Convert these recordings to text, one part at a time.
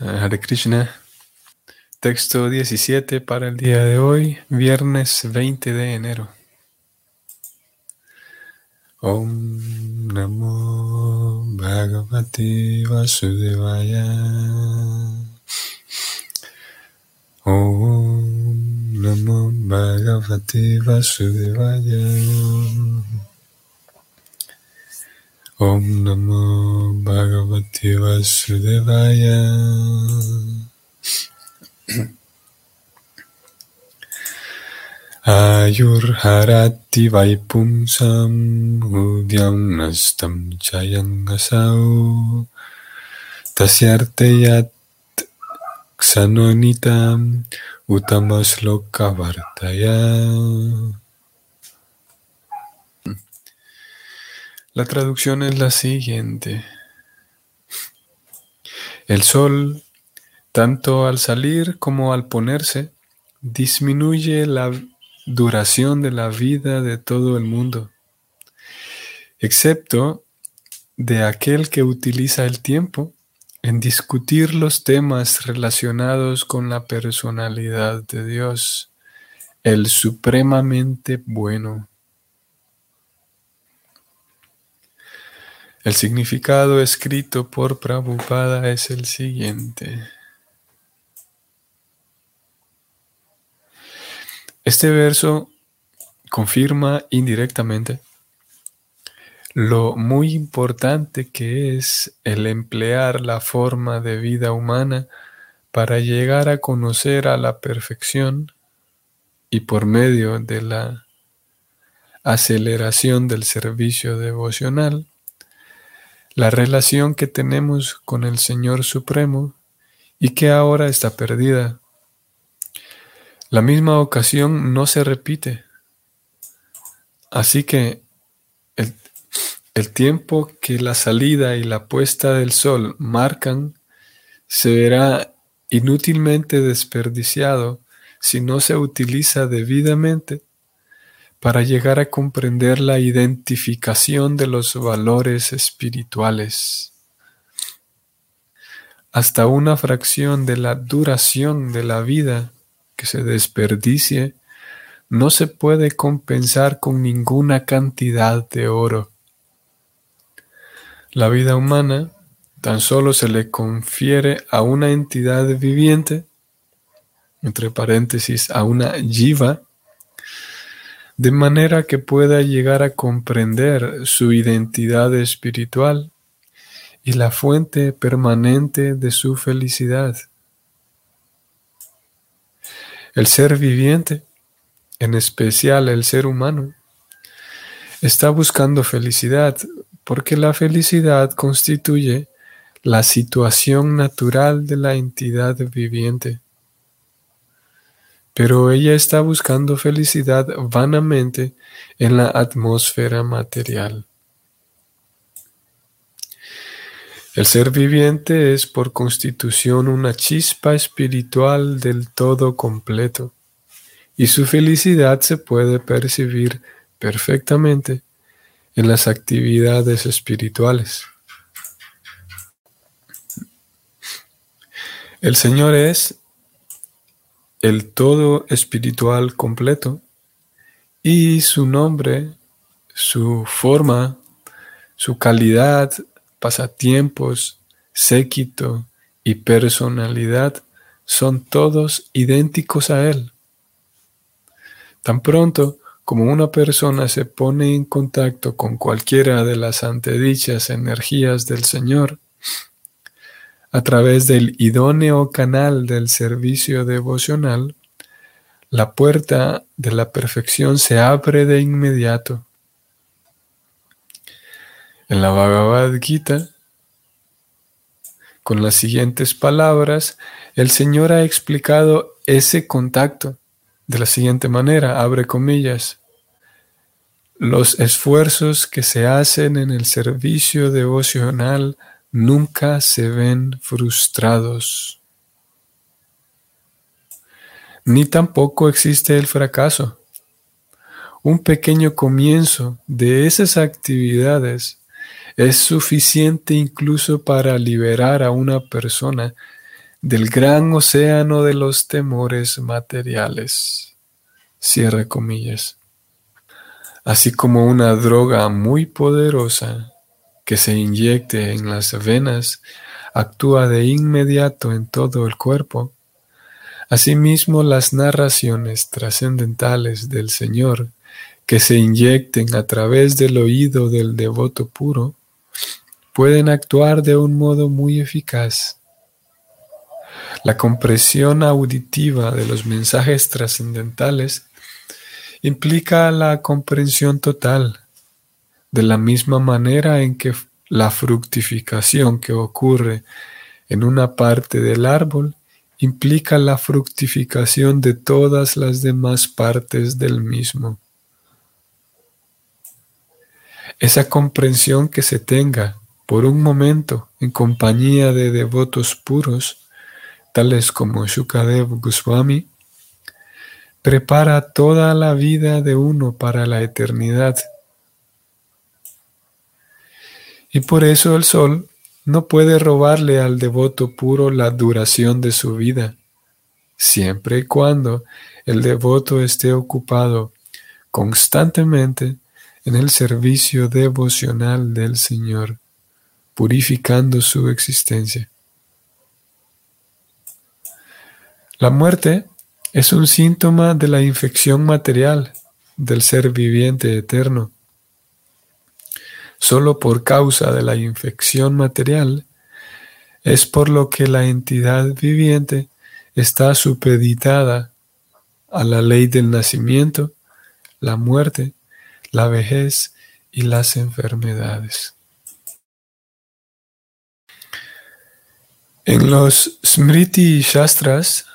Hare Krishna. Texto 17 para el día de hoy, viernes 20 de enero. Om Namo Bhagavate Vasudevaya. Om Namo Bhagavate Vasudevaya. Om Namo Bhagavate Vasudevaya. Ayurharati Vaipumsam Udyam Nastam Chayangasau Tasyarteyat Xanonitam Utamasloka La traducción es la siguiente. El sol, tanto al salir como al ponerse, disminuye la duración de la vida de todo el mundo, excepto de aquel que utiliza el tiempo en discutir los temas relacionados con la personalidad de Dios, el supremamente bueno. El significado escrito por Prabhupada es el siguiente. Este verso confirma indirectamente lo muy importante que es el emplear la forma de vida humana para llegar a conocer a la perfección y por medio de la aceleración del servicio devocional la relación que tenemos con el Señor Supremo y que ahora está perdida. La misma ocasión no se repite. Así que el, tiempo que la salida y la puesta del sol marcan se verá inútilmente desperdiciado si no se utiliza debidamente para llegar a comprender la identificación de los valores espirituales. Hasta una fracción de la duración de la vida que se desperdicie no se puede compensar con ninguna cantidad de oro. La vida humana tan solo se le confiere a una entidad viviente, entre paréntesis, a una jiva, de manera que pueda llegar a comprender su identidad espiritual y la fuente permanente de su felicidad. El ser viviente, en especial el ser humano, está buscando felicidad porque la felicidad constituye la situación natural de la entidad viviente pero ella está buscando felicidad vanamente en la atmósfera material. El ser viviente es por constitución una chispa espiritual del todo completo, y su felicidad se puede percibir perfectamente en las actividades espirituales. El Señor es el todo espiritual completo y su nombre, su forma, su calidad, pasatiempos, séquito y personalidad son todos idénticos a Él. Tan pronto como una persona se pone en contacto con cualquiera de las antedichas energías del Señor, a través del idóneo canal del servicio devocional, la puerta de la perfección se abre de inmediato. En la Bhagavad Gita, con las siguientes palabras, el Señor ha explicado ese contacto de la siguiente manera, abre comillas. Los esfuerzos que se hacen en el servicio devocional nunca se ven frustrados. Ni tampoco existe el fracaso. Un pequeño comienzo de esas actividades es suficiente incluso para liberar a una persona del gran océano de los temores materiales. Cierre comillas. Así como una droga muy poderosa que se inyecte en las venas actúa de inmediato en todo el cuerpo, asimismo las narraciones trascendentales del Señor que se inyecten a través del oído del devoto puro pueden actuar de un modo muy eficaz. La compresión auditiva de los mensajes trascendentales implica la comprensión total, de la misma manera en que la fructificación que ocurre en una parte del árbol implica la fructificación de todas las demás partes del mismo. Esa comprensión que se tenga por un momento en compañía de devotos puros, tales como Shukadev Goswami, prepara toda la vida de uno para la eternidad. Y por eso el sol no puede robarle al devoto puro la duración de su vida, siempre y cuando el devoto esté ocupado constantemente en el servicio devocional del Señor, purificando su existencia. La muerte es un síntoma de la infección material del ser viviente eterno. Solo por causa de la infección material es por lo que la entidad viviente está supeditada a la ley del nacimiento, la muerte la vejez y las enfermedades. En los Smriti Shastras,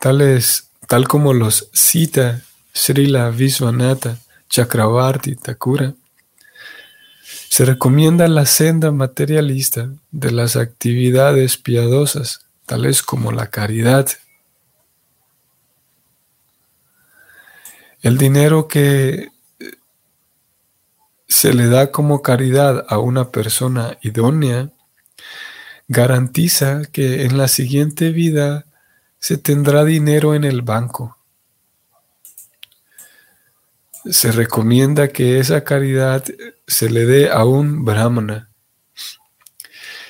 tales, tal como los cita Srila Viswanatha Chakravarti Thakura, se recomienda la senda materialista de las actividades piadosas, tales como la caridad, El dinero que se le da como caridad a una persona idónea garantiza que en la siguiente vida se tendrá dinero en el banco. Se recomienda que esa caridad se le dé a un brahmana.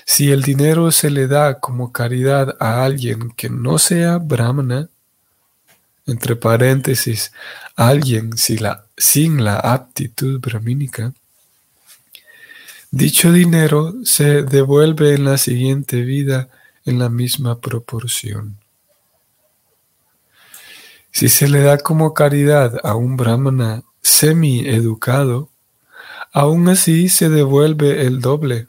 Si el dinero se le da como caridad a alguien que no sea brahmana, entre paréntesis, alguien sin la, sin la aptitud brahmínica, dicho dinero se devuelve en la siguiente vida en la misma proporción. Si se le da como caridad a un brahmana semi-educado, aún así se devuelve el doble.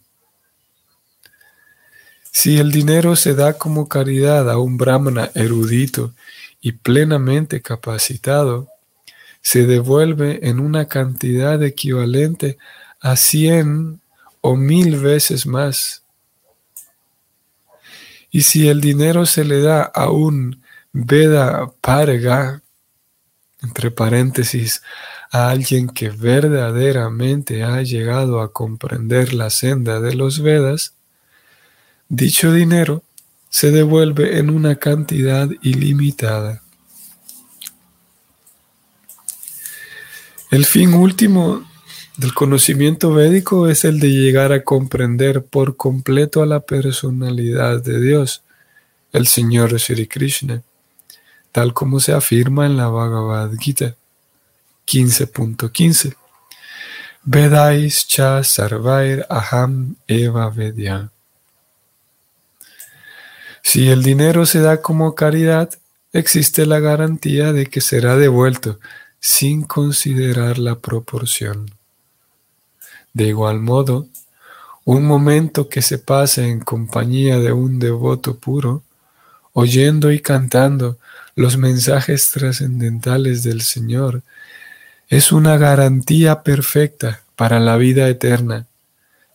Si el dinero se da como caridad a un brahmana erudito y plenamente capacitado, se devuelve en una cantidad equivalente a cien o mil veces más. Y si el dinero se le da a un Veda Parga, entre paréntesis, a alguien que verdaderamente ha llegado a comprender la senda de los Vedas, dicho dinero se devuelve en una cantidad ilimitada. El fin último del conocimiento védico es el de llegar a comprender por completo a la personalidad de Dios, el Señor Sri Krishna, tal como se afirma en la Bhagavad Gita 15.15. Vedais cha sarvair aham eva vedya. Si el dinero se da como caridad, existe la garantía de que será devuelto sin considerar la proporción. De igual modo, un momento que se pase en compañía de un devoto puro, oyendo y cantando los mensajes trascendentales del Señor, es una garantía perfecta para la vida eterna,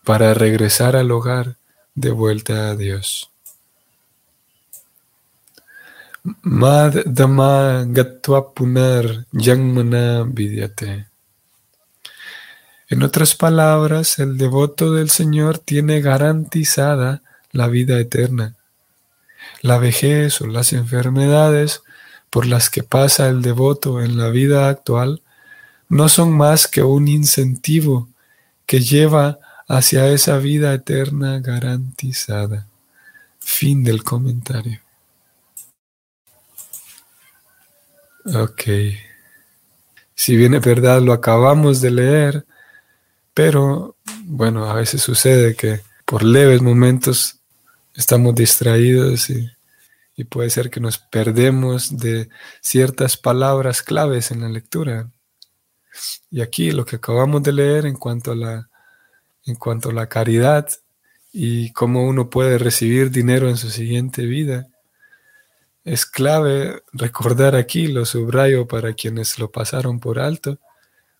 para regresar al hogar de vuelta a Dios. Mad Dhamma Gatva Punar Yangmana Vidyate. En otras palabras, el devoto del Señor tiene garantizada la vida eterna, la vejez o las enfermedades por las que pasa el devoto en la vida actual no son más que un incentivo que lleva hacia esa vida eterna garantizada. Fin del comentario. Ok. Si bien es verdad, lo acabamos de leer, pero bueno, a veces sucede que por leves momentos estamos distraídos y, puede ser que nos perdemos de ciertas palabras claves en la lectura. Y aquí lo que acabamos de leer en cuanto a la, en cuanto a la caridad y cómo uno puede recibir dinero en su siguiente vida, es clave recordar aquí, lo subrayo para quienes lo pasaron por alto.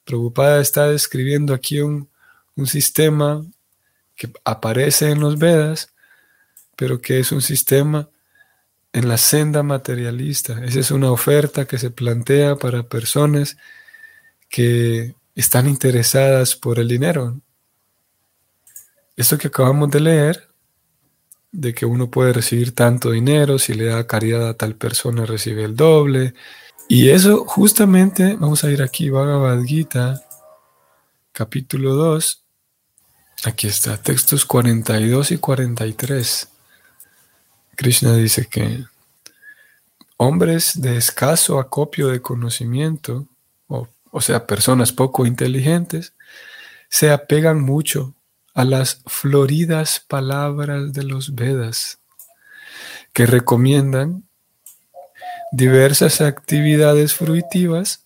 Prabhupada está describiendo aquí un, un sistema que aparece en los Vedas, pero que es un sistema en la senda materialista. Esa es una oferta que se plantea para personas que están interesadas por el dinero. Esto que acabamos de leer, de que uno puede recibir tanto dinero, si le da caridad a tal persona recibe el doble. Y eso justamente, vamos a ir aquí, Bhagavad Gita, capítulo 2, aquí está, textos 42 y 43. Krishna dice que hombres de escaso acopio de conocimiento, o, sea, personas poco inteligentes, se apegan mucho a las floridas palabras de los Vedas, que recomiendan diversas actividades fruitivas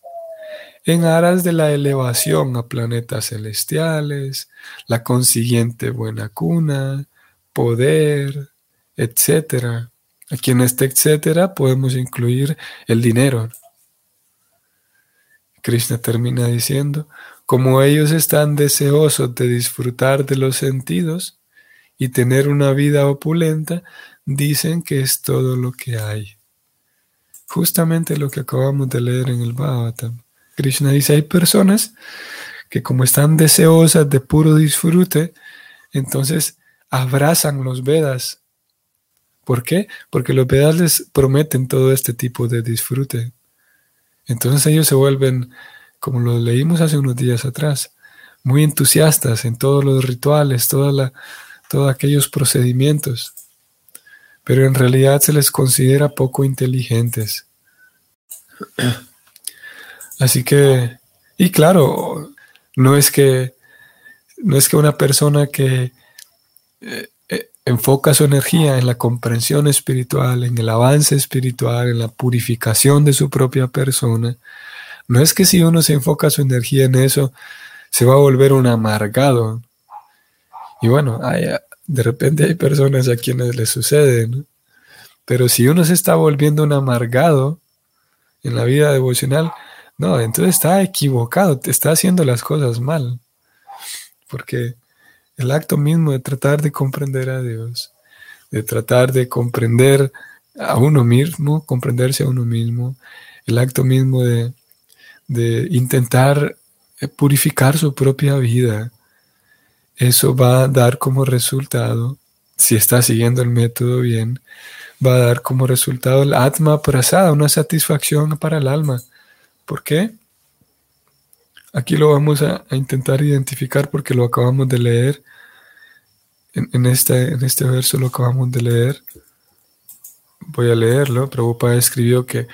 en aras de la elevación a planetas celestiales, la consiguiente buena cuna, poder, etc. Aquí en este etcétera podemos incluir el dinero. Krishna termina diciendo, como ellos están deseosos de disfrutar de los sentidos y tener una vida opulenta, dicen que es todo lo que hay. Justamente lo que acabamos de leer en el Bhagavatam. Krishna dice, hay personas que como están deseosas de puro disfrute, entonces abrazan los Vedas ¿Por qué? Porque los Vedas les prometen todo este tipo de disfrute. Entonces ellos se vuelven, como lo leímos hace unos días atrás, muy entusiastas en todos los rituales, toda todos aquellos procedimientos. Pero en realidad se les considera poco inteligentes. Así que, y claro, no es que, no es que una persona que eh, enfoca su energía en la comprensión espiritual, en el avance espiritual, en la purificación de su propia persona, no es que si uno se enfoca su energía en eso, se va a volver un amargado. Y bueno, de repente hay personas a quienes les sucede, Pero si uno se está volviendo un amargado en la vida devocional, no, entonces está equivocado, te está haciendo las cosas mal. Porque el acto mismo de tratar de comprender a Dios, de tratar de comprender a uno mismo, comprenderse a uno mismo, el acto mismo de, intentar eh, purificar su propia vida, eso va a dar como resultado, si está siguiendo el método bien, va a dar como resultado el atma prasada, una satisfacción para el alma. ¿Por qué? Aquí lo vamos a, intentar identificar porque lo acabamos de leer. En, este, en este verso lo acabamos de leer. Voy a leerlo. Prabhupada escribió que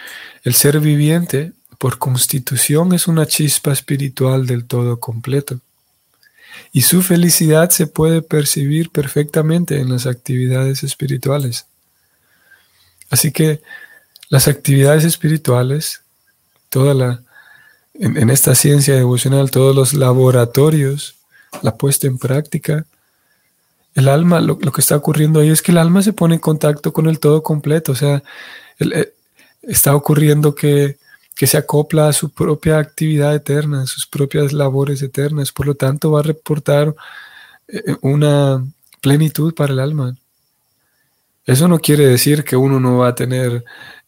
el ser viviente por constitución es una chispa espiritual del todo completo. Y su felicidad se puede percibir perfectamente en las actividades espirituales. Así que las actividades espirituales, toda la, en, esta ciencia devocional, todos los laboratorios, la puesta en práctica, el alma, lo, que está ocurriendo ahí es que el alma se pone en contacto con el todo completo, o sea, eh, está ocurriendo que, se acopla a su propia actividad eterna, a sus propias labores eternas, por lo tanto va a reportar eh, una plenitud para el alma. Eso no quiere decir que uno no va a tener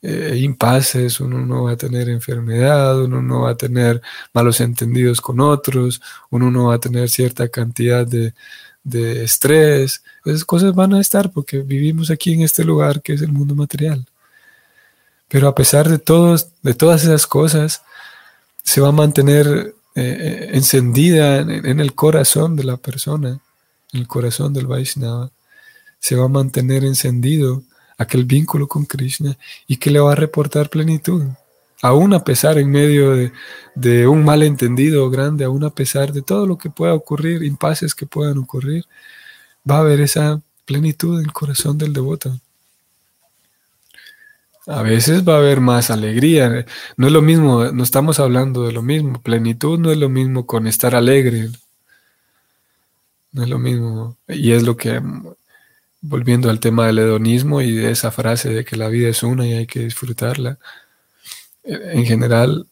eh, impases, uno no va a tener enfermedad, uno no va a tener malos entendidos con otros, uno no va a tener cierta cantidad de, de estrés. Esas cosas van a estar porque vivimos aquí en este lugar que es el mundo material. Pero a pesar de, todos, de todas esas cosas, se va a mantener eh, encendida en, el corazón de la persona, en el corazón del Vaishnava. Se va a mantener encendido aquel vínculo con Krishna y que le va a reportar plenitud. Aún a pesar en medio de, un malentendido grande, aún a pesar de todo lo que pueda ocurrir, impases que puedan ocurrir, va a haber esa plenitud en el corazón del devoto. A veces va a haber más alegría. No es lo mismo, no estamos hablando de lo mismo. Plenitud no es lo mismo con estar alegre. No es lo mismo. Y es lo que, volviendo al tema del hedonismo y de esa frase de que la vida es una y hay que disfrutarla. En general,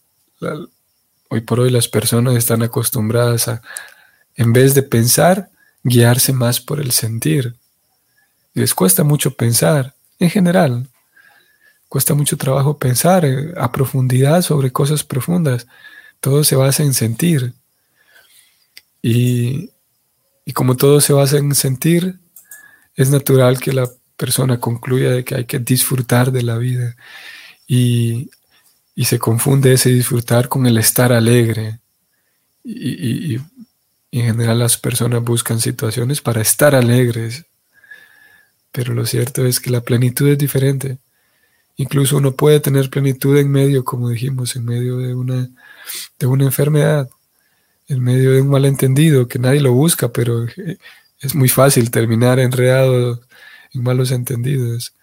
hoy por hoy las personas están acostumbradas a, en vez de pensar, guiarse más por el sentir. Les cuesta mucho pensar, en general. Cuesta mucho trabajo pensar eh, a profundidad sobre cosas profundas. Todo se basa en sentir. Y, como todo se basa en sentir, es natural que la persona concluya de que hay que disfrutar de la vida. Y, se confunde ese disfrutar con el estar alegre. y, en general las personas buscan situaciones para estar alegres. Pero lo cierto es que la plenitud es diferente. Incluso uno puede tener plenitud en medio, como dijimos, en medio de una, de una enfermedad, en medio de un malentendido que nadie lo busca, pero es muy fácil terminar enredado en malos entendidos.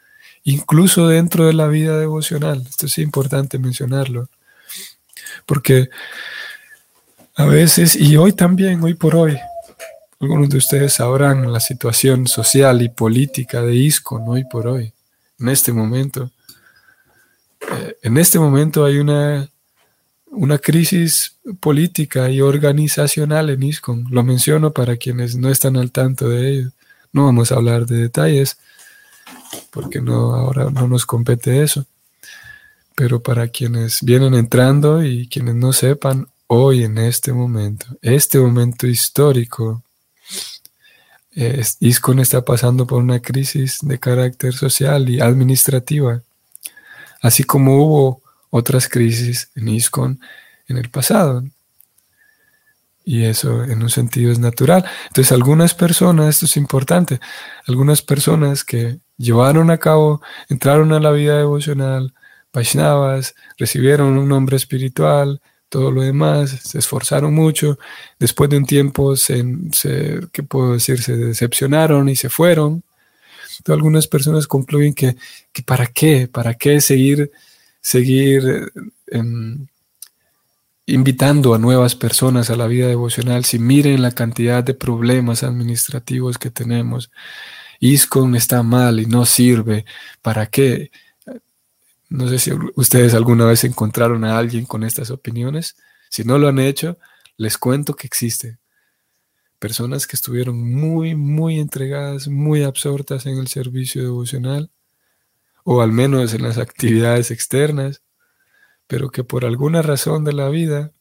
Incluso dentro de la vida devocional, esto es importante mencionarlo, porque a veces, y hoy también, hoy por hoy, algunos de ustedes sabrán la situación social y política de ISCON hoy por hoy, en este momento. Eh, en este momento hay una, una crisis política y organizacional en ISCON. Lo menciono para quienes no están al tanto de ello. No vamos a hablar de detalles porque no, ahora no nos compete eso. Pero para quienes vienen entrando y quienes no sepan, hoy en este momento, este momento histórico, ISCON está pasando por una crisis de carácter social y administrativa así como hubo otras crisis en ISCON en el pasado. Y eso en un sentido es natural. Entonces algunas personas, esto es importante, algunas personas que llevaron a cabo, entraron a la vida devocional, Vaishnavas, recibieron un nombre espiritual, todo lo demás, se esforzaron mucho, después de un tiempo se, ¿qué puedo decir? Se decepcionaron y se fueron, algunas personas concluyen que, para qué, para qué seguir, seguir em, invitando a nuevas personas a la vida devocional si miren la cantidad de problemas administrativos que tenemos. ISCON está mal y no sirve. ¿Para qué? No sé si ustedes alguna vez encontraron a alguien con estas opiniones. Si no lo han hecho, les cuento que existe personas que estuvieron muy, muy entregadas, muy absortas en el servicio devocional, o al menos en las actividades externas, pero que por alguna razón de la vida,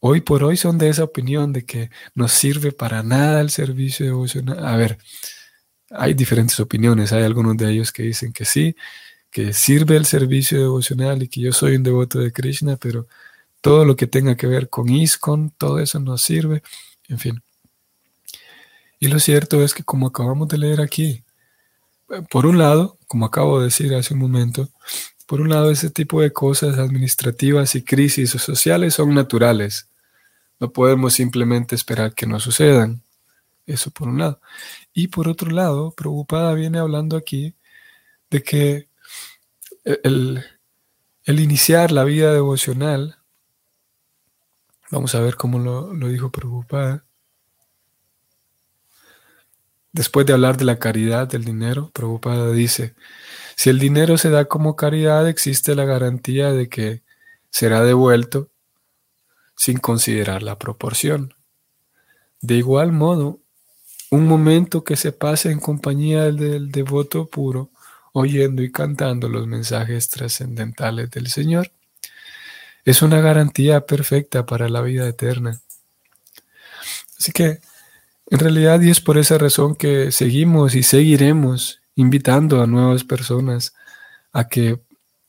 hoy por hoy son de esa opinión de que no sirve para nada el servicio devocional. A ver, hay diferentes opiniones, hay algunos de ellos que dicen que sí, que sirve el servicio devocional y que yo soy un devoto de Krishna, pero todo lo que tenga que ver con ISKCON, todo eso no sirve, en fin. Y lo cierto es que como acabamos de leer aquí, por un lado, como acabo de decir hace un momento, por un lado ese tipo de cosas administrativas y crisis sociales son naturales. No podemos simplemente esperar que no sucedan. Eso por un lado. Y por otro lado, Preocupada viene hablando aquí de que el, el iniciar la vida devocional, vamos a ver cómo lo, lo dijo Preocupada, Después de hablar de la caridad del dinero, Prabhupada dice, si el dinero se da como caridad, existe la garantía de que será devuelto sin considerar la proporción. De igual modo, un momento que se pase en compañía del devoto puro, oyendo y cantando los mensajes trascendentales del Señor, es una garantía perfecta para la vida eterna. Así que En realidad, y es por esa razón que seguimos y seguiremos invitando a nuevas personas a que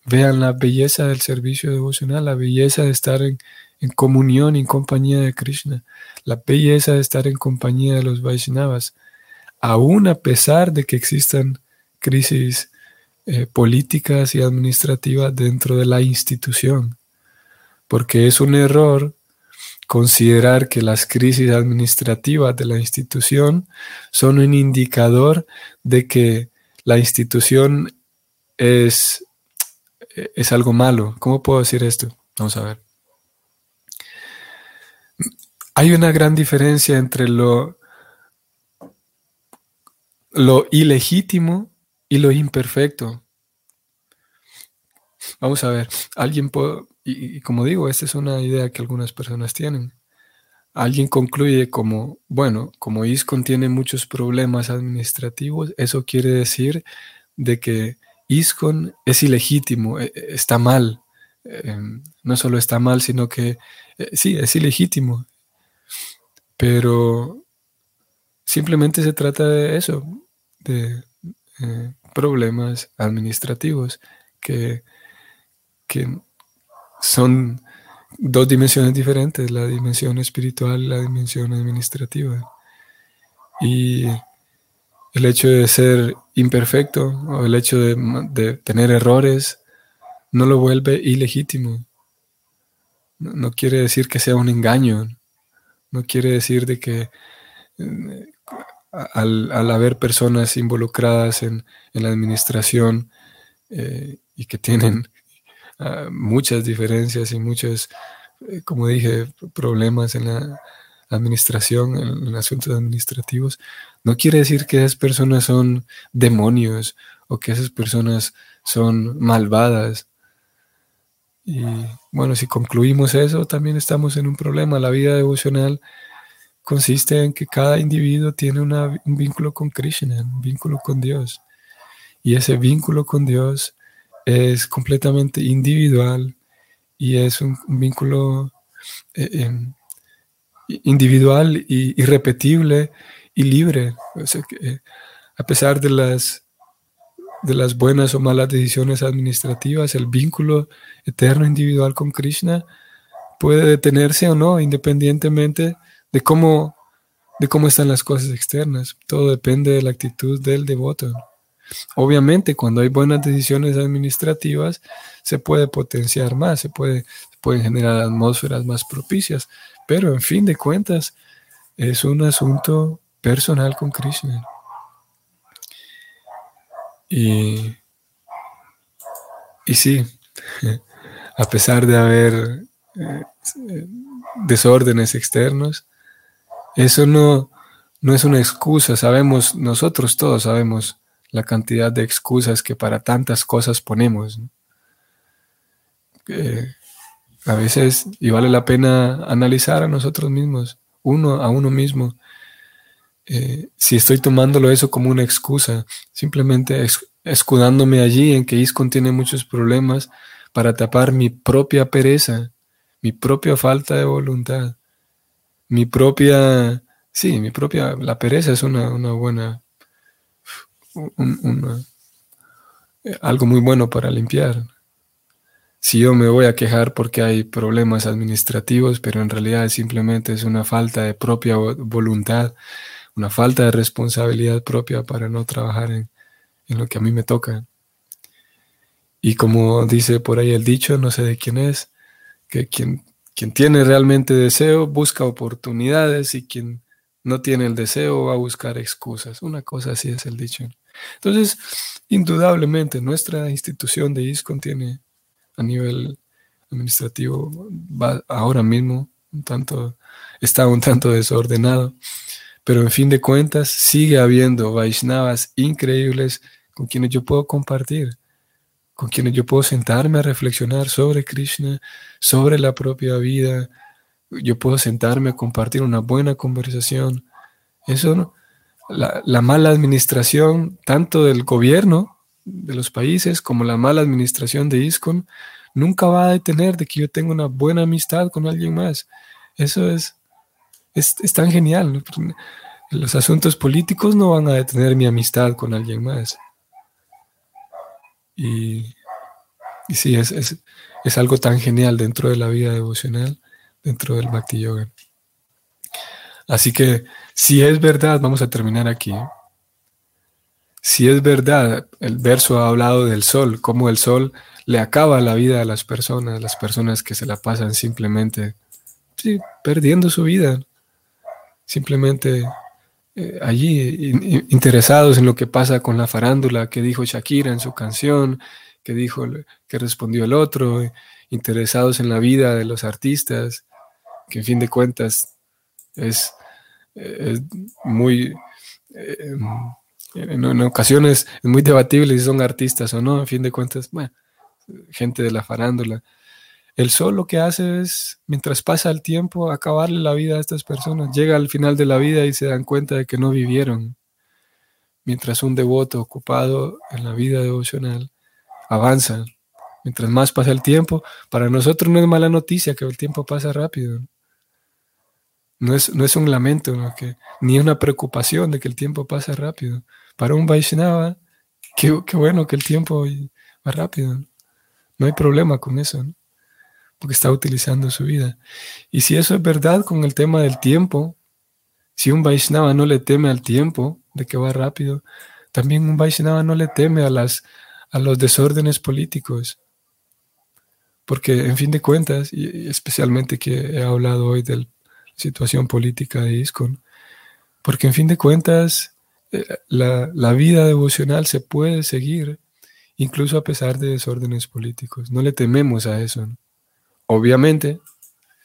vean la belleza del servicio devocional, la belleza de estar en, comunión y en compañía de Krishna, la belleza de estar en compañía de los Vaishnavas, aún a pesar de que existan crisis eh, políticas y administrativas dentro de la institución, porque es un error considerar que las crisis administrativas de la institución son un indicador de que la institución es, es algo malo. ¿Cómo puedo decir esto? Vamos a ver. Hay una gran diferencia entre lo, lo ilegítimo y lo imperfecto. Vamos a ver, alguien puede, y, como digo, esta es una idea que algunas personas tienen. Alguien concluye como, bueno, como ISCON tiene muchos problemas administrativos, eso quiere decir de que ISCON es ilegítimo, e, e, está mal. Em, no solo está mal, sino que eh, sí, es ilegítimo. Pero simplemente se trata de eso, de eh, problemas administrativos que, que son dos dimensiones diferentes, la dimensión espiritual y la dimensión administrativa. Y el hecho de ser imperfecto o el hecho de, tener errores no lo vuelve ilegítimo. No, quiere decir que sea un engaño. No quiere decir de que eh, al, haber personas involucradas en, la administración eh, y que tienen Ah, muchas diferencias y muchos, eh, como dije, problemas en la administración, en, asuntos administrativos, no quiere decir que esas personas son demonios o que esas personas son malvadas. Y bueno, si concluimos eso, también estamos en un problema. La vida devocional consiste en que cada individuo tiene un vínculo con Krishna, un vínculo con Dios. Y ese vínculo con Dios es completamente individual y es un, vínculo eh, em, individual y irrepetible y libre. Eh, a pesar de las, de las buenas o malas decisiones administrativas, el vínculo eterno individual con Krishna puede detenerse o no, independientemente de cómo, de cómo están las cosas externas. Todo depende de la actitud del devoto. Obviamente, cuando hay buenas decisiones administrativas, se puede potenciar más, se, puede, pueden generar atmósferas más propicias, pero en fin de cuentas, es un asunto personal con Krishna. Y, y sí, a pesar de haber eh, desórdenes externos, eso no, no es una excusa. Sabemos, nosotros todos sabemos la cantidad de excusas que para tantas cosas ponemos. a veces, y vale la pena analizar a nosotros mismos, uno a uno mismo, eh, si estoy tomándolo eso como una excusa, simplemente escudándome allí en que ISCON tiene muchos problemas para tapar mi propia pereza, mi propia falta de voluntad, mi propia, sí, mi propia, la pereza es una, una buena eh, algo muy bueno para limpiar. Si yo me voy a quejar porque hay problemas administrativos, pero en realidad simplemente es una falta de propia voluntad, una falta de responsabilidad propia para no trabajar en, lo que a mí me toca. Y como dice por ahí el dicho, no sé de quién es, que quien, quien tiene realmente deseo busca oportunidades y quien no tiene el deseo va a buscar excusas. Una cosa así es el dicho. Entonces, indudablemente, nuestra institución de ISCON tiene a nivel administrativo, va ahora mismo un tanto, está un tanto desordenado, pero en fin de cuentas sigue habiendo Vaishnavas increíbles con quienes yo puedo compartir, con quienes yo puedo sentarme a reflexionar sobre Krishna, sobre la propia vida, yo puedo sentarme a compartir una buena conversación. Eso no, la, mala administración tanto del gobierno de los países como la mala administración de ISCON nunca va a detener de que yo tenga una buena amistad con alguien más. Eso es, es, tan genial. Los asuntos políticos no van a detener mi amistad con alguien más. Y, y sí, es, es, algo tan genial dentro de la vida devocional, dentro del Bhakti Yoga. Así que si es verdad, vamos a terminar aquí. Si es verdad, el verso ha hablado del sol, cómo el sol le acaba la vida a las personas, las personas que se la pasan simplemente sí, perdiendo su vida, simplemente eh, allí interesados en lo que pasa con la farándula que dijo Shakira en su canción, que dijo, que respondió el otro, interesados en la vida de los artistas, que en fin de cuentas es, muy, eh, en, ocasiones es muy debatible si son artistas o no, en fin de cuentas, bueno, gente de la farándula. El sol lo que hace es, mientras pasa el tiempo, acabarle la vida a estas personas. Llega al final de la vida y se dan cuenta de que no vivieron. Mientras un devoto ocupado en la vida devocional avanza. Mientras más pasa el tiempo, para nosotros no es mala noticia que el tiempo pasa rápido. No es, no es un lamento, ni una preocupación de que el tiempo pasa rápido. Para un Vaishnava, qué, bueno que el tiempo va rápido. No hay problema con eso, porque está utilizando su vida. Y si eso es verdad con el tema del tiempo, si un Vaishnava no le teme al tiempo, de que va rápido, también un Vaishnava no le teme a, las, a los desórdenes políticos. Porque en fin de cuentas, y especialmente que he hablado hoy de la situación política de ISKCON, porque en fin de cuentas eh, la, la vida devocional se puede seguir incluso a pesar de desórdenes políticos. No le tememos a eso. Obviamente,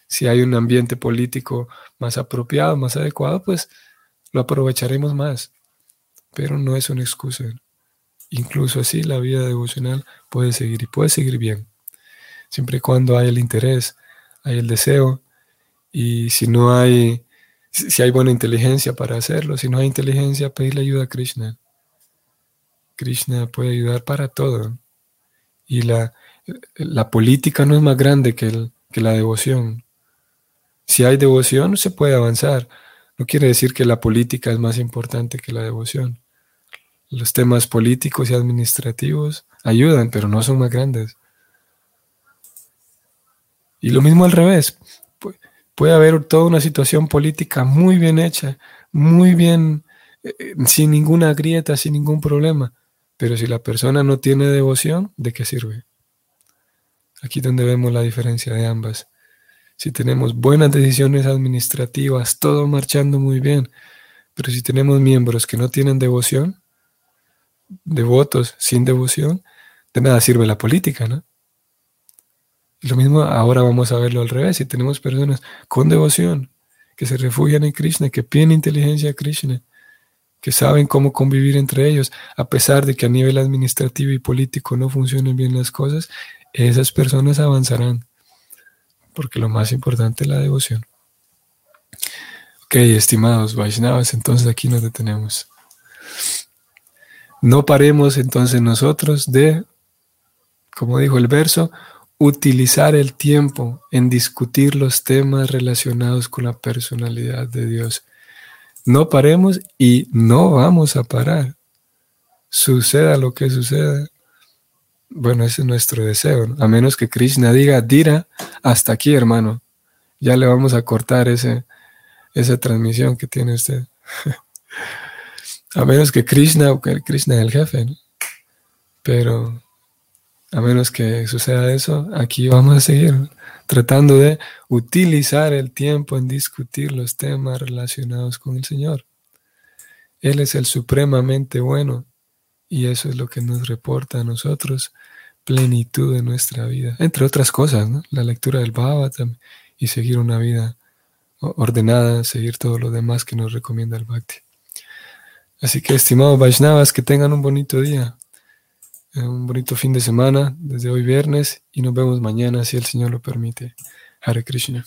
si hay un ambiente político más apropiado, más adecuado, pues lo aprovecharemos más. Pero no es una excusa. Incluso así la vida devocional puede seguir y puede seguir bien. Siempre y cuando hay el interés, hay el deseo y si no hay, si hay buena inteligencia para hacerlo, si no hay inteligencia, pedirle ayuda a Krishna. Krishna puede ayudar para todo. Y la, la política no es más grande que, que la devoción. Si hay devoción, se puede avanzar. No quiere decir que la política es más importante que la devoción. Los temas políticos y administrativos ayudan, pero no son más grandes. Y lo mismo al revés. Puede haber toda una situación política muy bien hecha, muy bien, eh, eh, sin ninguna grieta, sin ningún problema. Pero si la persona no tiene devoción, ¿de qué sirve? Aquí donde vemos la diferencia de ambas. Si tenemos buenas decisiones administrativas, todo marchando muy bien, pero si tenemos miembros que no tienen devoción, devotos sin devoción, de nada sirve la política, ¿no? Lo mismo ahora vamos a verlo al revés. Si tenemos personas con devoción, que se refugian en Krishna, que piden inteligencia a Krishna, que saben cómo convivir entre ellos, a pesar de que a nivel administrativo y político no funcionen bien las cosas, esas personas avanzarán, porque lo más importante es la devoción. Ok, estimados Vaishnavas, entonces aquí nos detenemos. No paremos entonces nosotros de, como dijo el verso, utilizar el tiempo en discutir los temas relacionados con la personalidad de Dios no paremos y no vamos a parar. Suceda lo que suceda. Bueno, ese es nuestro deseo. A menos que Krishna diga, Dira, hasta aquí, hermano. Ya le vamos a cortar ese, esa transmisión que tiene usted. a menos que Krishna, que Krishna es el jefe. Pero a menos que suceda eso, aquí vamos a seguir tratando de utilizar el tiempo en discutir los temas relacionados con el Señor. Él es el supremamente bueno y eso es lo que nos reporta a nosotros plenitud de nuestra vida, entre otras cosas, la lectura del Bhagavatam y seguir una vida ordenada, seguir todo lo demás que nos recomienda el Bhakti. Así que, estimados Vaishnavas, que tengan un bonito día. Eh, un bonito fin de semana desde hoy viernes y nos vemos mañana si el Señor lo permite. Hare Krishna.